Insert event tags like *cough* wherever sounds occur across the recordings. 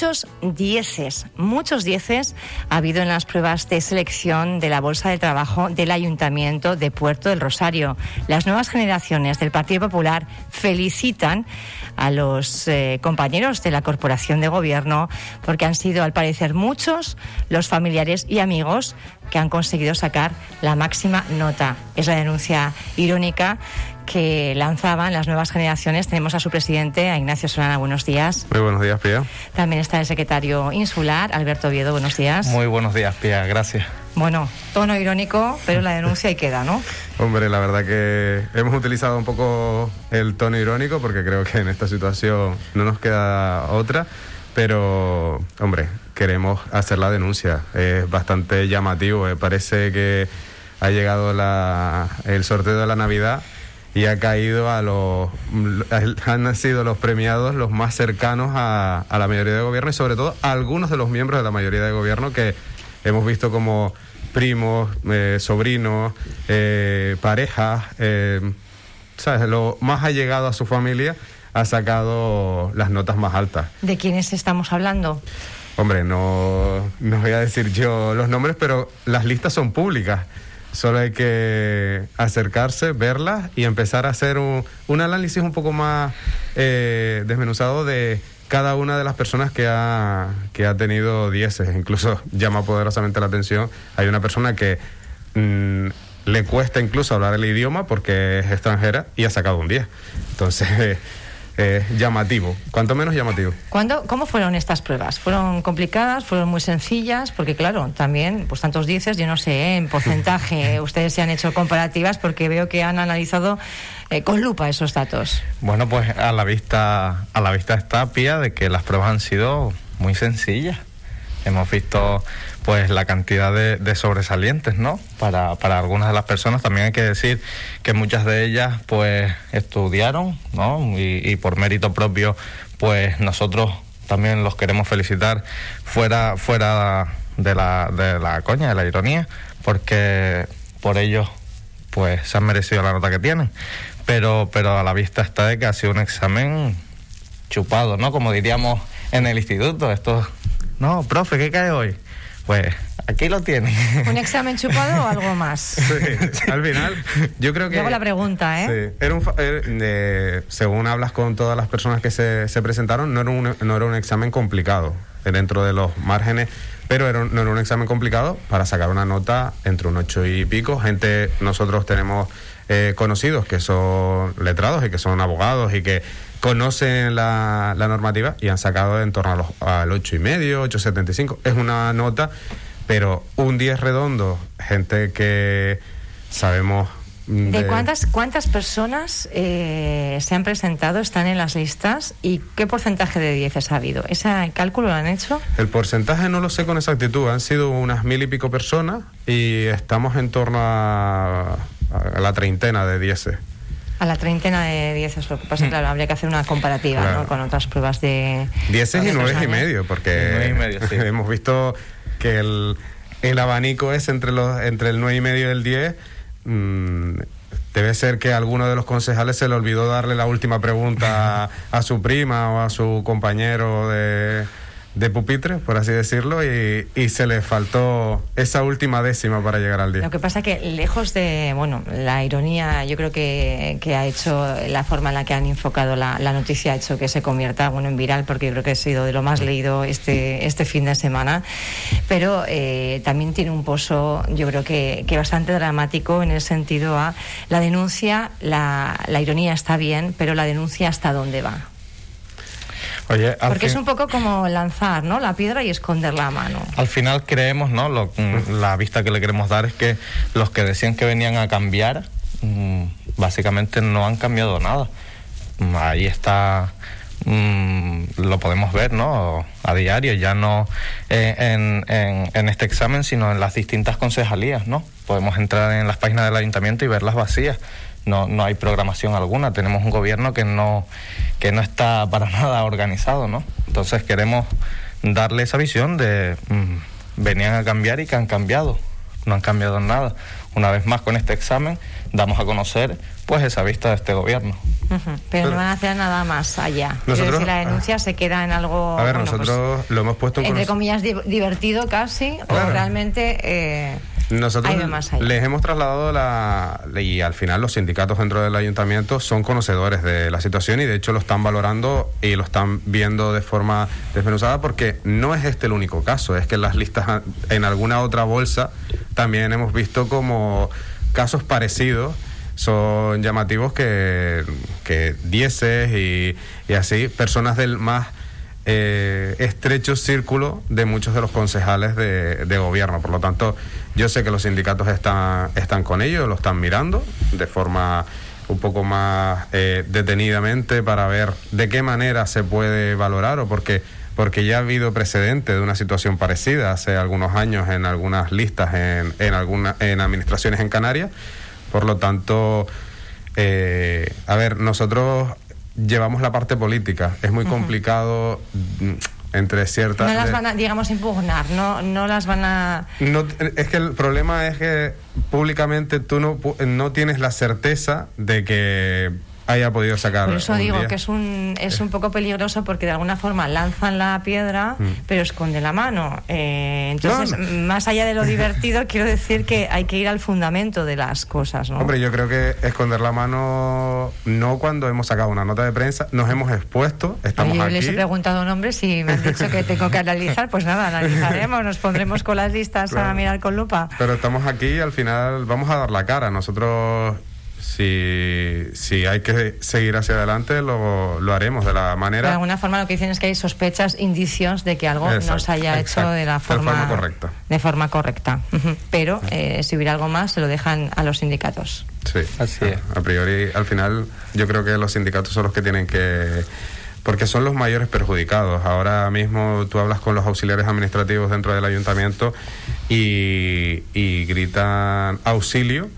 muchos dieces, muchos dieces ha habido en las pruebas de selección de la Bolsa de Trabajo del Ayuntamiento de Puerto del Rosario. Las nuevas generaciones del Partido Popular felicitan a los eh, compañeros de la Corporación de Gobierno porque han sido, al parecer, muchos los familiares y amigos que han conseguido sacar la máxima nota. Es la denuncia irónica que lanzaban las nuevas generaciones. Tenemos a su presidente, a Ignacio Solana. Buenos días. Muy buenos días, Pía. También está el secretario insular, Alberto Oviedo. Buenos días. Muy buenos días, Pía. Gracias. Bueno, tono irónico, pero la denuncia ahí queda, ¿no? *laughs* Hombre, la verdad que hemos utilizado un poco el tono irónico porque creo que en esta situación no nos queda otra. Pero, hombre, queremos hacer la denuncia. Es bastante llamativo. Me parece que ha llegado el sorteo de la Navidad y ha caído a los han sido los premiados los más cercanos a, la mayoría de gobierno y sobre todo a algunos de los miembros de la mayoría de gobierno que hemos visto como primos, eh, sobrinos, eh, parejas, eh, ¿sabes? Lo más allegado a su familia ha sacado las notas más altas. ¿De quiénes estamos hablando? Hombre, no, no voy a decir yo los nombres, pero las listas son públicas. Solo hay que acercarse, verlas y empezar a hacer un, análisis un poco más eh, desmenuzado de cada una de las personas que ha, que ha tenido dieces. Incluso *laughs* llama poderosamente la atención. Hay una persona que mm, le cuesta incluso hablar el idioma porque es extranjera y ha sacado un 10. Entonces, *laughs* llamativo, cuanto menos llamativo. ¿Cuándo, ¿Cómo fueron estas pruebas? ¿Fueron complicadas? ¿Fueron muy sencillas? Porque claro, también, pues tantos dices, yo no sé, ¿eh? en porcentaje, *laughs* ustedes se han hecho comparativas porque veo que han analizado eh, con lupa esos datos. Bueno, pues a la vista, a la vista está, Pía, de que las pruebas han sido muy sencillas. Hemos visto pues la cantidad de, sobresalientes, ¿no? Para, para, algunas de las personas también hay que decir que muchas de ellas pues estudiaron, ¿no? Y, por mérito propio pues nosotros también los queremos felicitar fuera, fuera de la, de la coña, de la ironía, porque por ellos pues se han merecido la nota que tienen. Pero, pero a la vista está de que ha sido un examen chupado, ¿no? Como diríamos en el instituto, esto no, profe, ¿qué cae hoy? Pues aquí lo tiene. ¿Un examen chupado o algo más? *laughs* Sí, al final, yo creo que. Luego la pregunta, ¿eh? Sí, era un, eh, según hablas con todas las personas que se, se presentaron, no era, un, no era un examen complicado dentro de los márgenes, pero era no era un examen complicado para sacar una nota entre un ocho y pico. Gente, nosotros tenemos eh, conocidos que son letrados y que son abogados y que conocen la, normativa y han sacado en torno a los, al 8 y medio, 8,75. Es una nota, pero un 10 redondo, gente que sabemos de, cuántas, cuántas personas eh, se han presentado, están en las listas y qué porcentaje de 10 ha habido? ¿Ese cálculo lo han hecho? El porcentaje no lo sé con exactitud, han sido unas mil y pico personas y estamos en torno a, la treintena de 10. A la treintena de dieces, lo que pasa, mm. claro, habría que hacer una comparativa con otras pruebas de. Dieces y nueve y medio, porque *laughs* hemos visto que el, el, abanico es entre, los, entre el nueve y medio y el 10. Mm, debe ser que a alguno de los concejales se le olvidó darle la última pregunta *laughs* a su prima o a su compañero de de pupitre, por así decirlo, y, se le faltó esa última décima para llegar al día. Lo que pasa que lejos de, bueno, la ironía, yo creo que, que ha hecho la forma en la que han enfocado la, la, noticia, ha hecho que se convierta, bueno, en viral, porque yo creo que ha sido de lo más leído este, este fin de semana, pero eh, también tiene un pozo, yo creo que, que bastante dramático en el sentido a la denuncia, la, la ironía está bien, pero la denuncia hasta dónde va. Porque es un poco como lanzar ¿no? la piedra y esconder la mano. Al final creemos, ¿no? Mm, la vista que le queremos dar es que los que decían que venían a cambiar, mm, básicamente no han cambiado nada. Mm, ahí está lo podemos ver ¿no? a diario, ya no eh, en, en, este examen, sino en las distintas concejalías. ¿no? Podemos entrar en las páginas del ayuntamiento y verlas vacías no, no hay programación alguna. Tenemos un gobierno que no, que no está para *laughs* nada organizado, ¿no? Entonces queremos darle esa visión de mm, venían a cambiar y que han cambiado. no han cambiado nada. Una vez más con este examen damos a conocer pues esa vista de este gobierno. Pero, no van a hacer nada más allá. Nosotros, la denuncia se queda en algo. A ver, pues, nosotros lo hemos puesto entre comillas divertido casi o realmente. Eh, nosotros les hemos trasladado la y al final los sindicatos dentro del ayuntamiento son conocedores de la situación y de hecho lo están valorando y lo están viendo de forma desmenuzada porque no es este el único caso, es que en las listas en alguna otra bolsa también hemos visto como casos parecidos son llamativos que, que dieces y, y así, personas del más eh, estrecho círculo de muchos de los concejales de, de, gobierno. Por lo tanto, yo sé que los sindicatos están, están con ellos, lo están mirando de forma un poco más eh, detenidamente para ver de qué manera se puede valorar o porque porque ya ha habido precedente de una situación parecida hace algunos años en algunas listas en, en, alguna, en administraciones en Canarias por lo tanto, eh, a ver, nosotros llevamos la parte política. Es muy complicado entre ciertas... No las van a, digamos, impugnar, no, no las van a... No, es que el problema es que públicamente tú no, no tienes la certeza de que haya podido sacar. Por eso digo que es un, es un poco peligroso porque de alguna forma lanzan la piedra, mm. pero esconde la mano. Eh, entonces, más allá de lo divertido, quiero decir que hay que ir al fundamento de las cosas. ¿no? Hombre, yo creo que esconder la mano no cuando hemos sacado una nota de prensa, nos hemos expuesto, estamos yo aquí. les he preguntado nombres y me han dicho que tengo que analizar, pues nada, analizaremos, nos pondremos con las listas a mirar con lupa. Pero estamos aquí y al final vamos a dar la cara. Nosotros si, si hay que seguir hacia adelante, lo, lo haremos de la manera. De alguna forma, lo que dicen es que hay sospechas, indicios de que algo no se haya hecho de la forma, correcta. De forma correcta. Pero eh, si hubiera algo más, se lo dejan a los sindicatos. Sí, así es. A priori, al final, yo creo que los sindicatos son los que tienen que porque son los mayores perjudicados. Ahora mismo tú hablas con los auxiliares administrativos dentro del ayuntamiento y, y gritan auxilio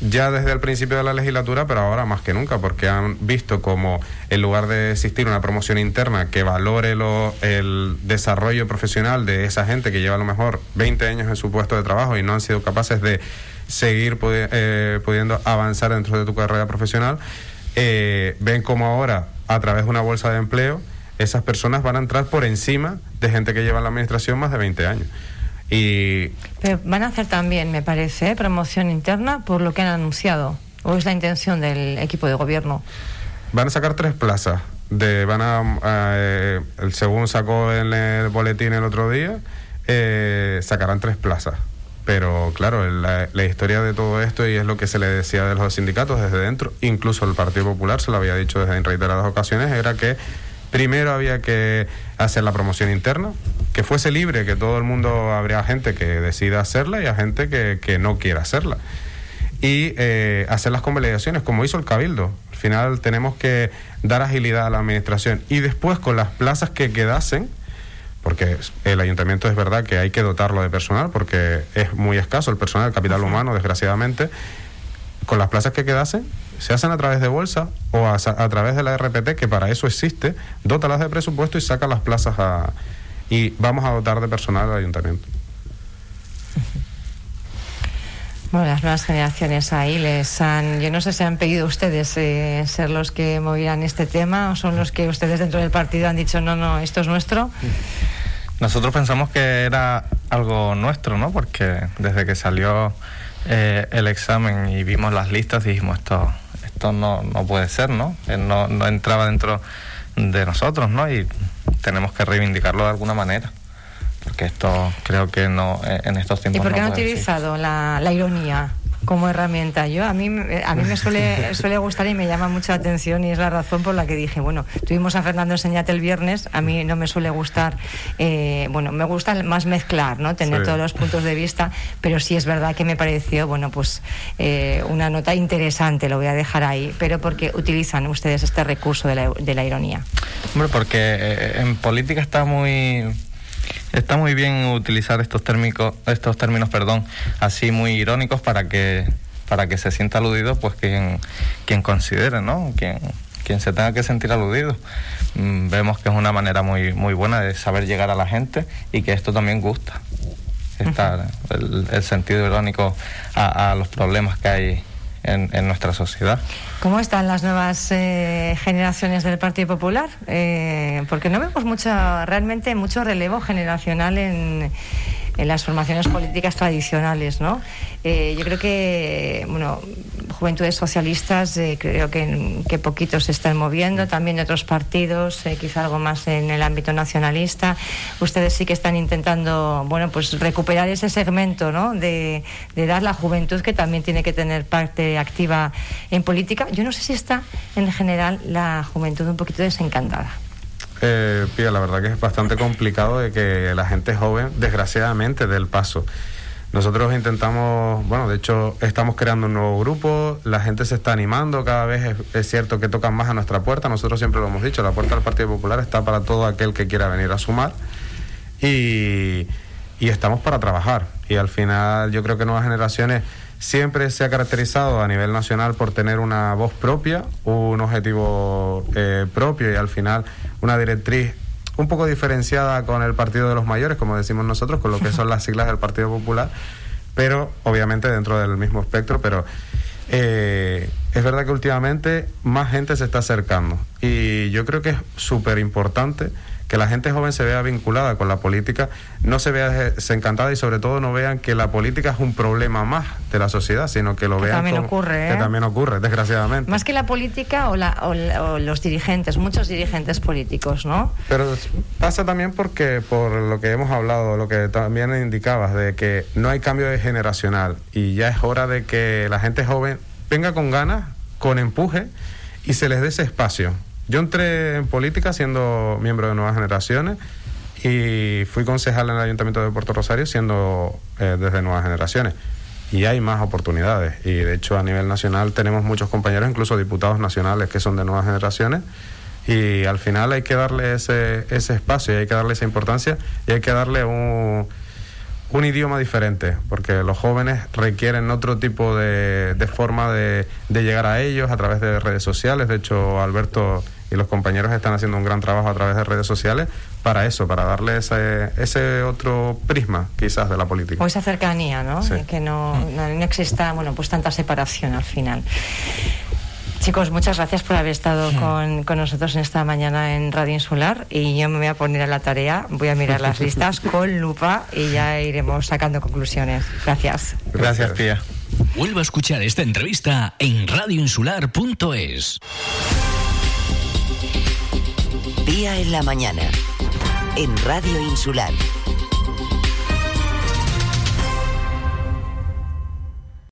ya desde el principio de la legislatura, pero ahora más que nunca, porque han visto como en lugar de existir una promoción interna que valore lo, el desarrollo profesional de esa gente que lleva a lo mejor 20 años en su puesto de trabajo y no han sido capaces de seguir eh, pudiendo avanzar dentro de tu carrera profesional, eh, ven como ahora, a través de una bolsa de empleo, esas personas van a entrar por encima de gente que lleva en la administración más de 20 años. Y... Pero van a hacer también, me parece, promoción interna por lo que han anunciado. ¿O es la intención del equipo de gobierno? Van a sacar tres plazas. De, van a, eh, según sacó en el boletín el otro día, eh, sacarán tres plazas. Pero claro, la, la, historia de todo esto, y es lo que se le decía de los sindicatos desde dentro, incluso el Partido Popular se lo había dicho desde en reiteradas ocasiones, era que primero había que hacer la promoción interna, que fuese libre, que todo el mundo habría gente que decida hacerla y a gente que, que no quiera hacerla. Y eh, hacer las convalidaciones, como hizo el Cabildo. Al final tenemos que dar agilidad a la administración. Y después, con las plazas que quedasen, porque el ayuntamiento es verdad que hay que dotarlo de personal, porque es muy escaso el personal, el capital humano, desgraciadamente, con las plazas que quedasen, se hacen a través de bolsa o a, través de la RPT, que para eso existe, dótalas de presupuesto y saca las plazas a, y vamos a dotar de personal al ayuntamiento. Bueno, las nuevas generaciones ahí les han, yo no sé si han pedido ustedes eh, ser los que movían este tema o son los que ustedes dentro del partido han dicho no, no, esto es nuestro. Nosotros pensamos que era algo nuestro, ¿no? Porque desde que salió eh, el examen y vimos las listas dijimos esto esto no, no puede ser, ¿no? Eh, ¿no? No entraba dentro de nosotros, ¿no? Y tenemos que reivindicarlo de alguna manera. Porque esto creo que no eh, en estos tiempos. ¿Y por qué no, ha utilizado la, la ironía? Como herramienta. Yo a mí a mí me suele *laughs* suele gustar y me llama mucha atención y es la razón por la que dije, bueno, tuvimos a Fernando Enseñate el viernes, a mí no me suele gustar, eh, bueno, me gusta más mezclar, ¿no? Tener todos los puntos de vista, pero sí es verdad que me pareció, bueno, pues eh, una nota interesante, lo voy a dejar ahí, pero porque utilizan ustedes este recurso de la, de la ironía. Hombre, porque eh, en política está muy Está muy bien utilizar estos térmicos, estos términos, perdón, así muy irónicos para que para que se sienta aludido, pues quien quien considere, ¿no? Quien quien se tenga que sentir aludido. Mm, vemos que es una manera muy muy buena de saber llegar a la gente y que esto también gusta. que estar el, sentido irónico a, los problemas que hay en, nuestra sociedad. ¿Cómo están las nuevas eh, generaciones del Partido Popular? Eh, porque no vemos mucho, realmente mucho relevo generacional en en las formaciones políticas tradicionales, ¿no? Eh, yo creo que, bueno, juventudes socialistas eh, creo que, que poquitos se están moviendo, también de otros partidos, eh, quizá algo más en el ámbito nacionalista. Ustedes sí que están intentando, bueno, pues recuperar ese segmento, ¿no? De, de dar la juventud que también tiene que tener parte activa en política. Yo no sé si está en general la juventud un poquito desencantada. Eh, Pía, la verdad que es bastante complicado de que la gente joven, desgraciadamente, dé el paso. Nosotros intentamos, bueno, de hecho estamos creando un nuevo grupo, la gente se está animando, cada vez es, cierto que tocan más a nuestra puerta, nosotros siempre lo hemos dicho, la puerta del Partido Popular está para todo aquel que quiera venir a sumar y, y estamos para trabajar. Y al final yo creo que nuevas generaciones siempre se ha caracterizado a nivel nacional por tener una voz propia, un objetivo eh, propio y al final una directriz un poco diferenciada con el Partido de los Mayores, como decimos nosotros, con lo que son las siglas del Partido Popular, pero obviamente dentro del mismo espectro, pero eh, es verdad que últimamente más gente se está acercando. Y yo creo que es súper importante que la gente joven se vea vinculada con la política, no se vea desencantada y sobre todo no vean que la política es un problema más de la sociedad, sino que lo vean también ocurre, que ¿eh? también ocurre, desgraciadamente. Más que la política o, los dirigentes, muchos dirigentes políticos, ¿no? Pero pasa también porque por lo que hemos hablado, lo que también indicabas de que no hay cambio de generacional y ya es hora de que la gente joven venga con ganas, con empuje y se les dé ese espacio yo entré en política siendo miembro de Nuevas Generaciones y fui concejal en el Ayuntamiento de Puerto Rosario siendo eh, desde Nuevas Generaciones. Y hay más oportunidades. Y de hecho a nivel nacional tenemos muchos compañeros, incluso diputados nacionales que son de Nuevas Generaciones. Y al final hay que darle ese, ese espacio y hay que darle esa importancia y hay que darle un un idioma diferente, porque los jóvenes requieren otro tipo de, forma de, llegar a ellos a través de redes sociales. De hecho, Alberto y los compañeros están haciendo un gran trabajo a través de redes sociales para eso, para darle ese, ese otro prisma quizás de la política. O esa cercanía, ¿no? Que no, no, no exista, bueno, pues tanta separación al final. Chicos, muchas gracias por haber estado con, nosotros en esta mañana en Radio Insular y yo me voy a poner a la tarea, voy a mirar las *laughs* listas con lupa y ya iremos sacando conclusiones. Gracias. Gracias, tía. Vuelvo a escuchar esta entrevista en radioinsular.es. Día en la mañana, en Radio Insular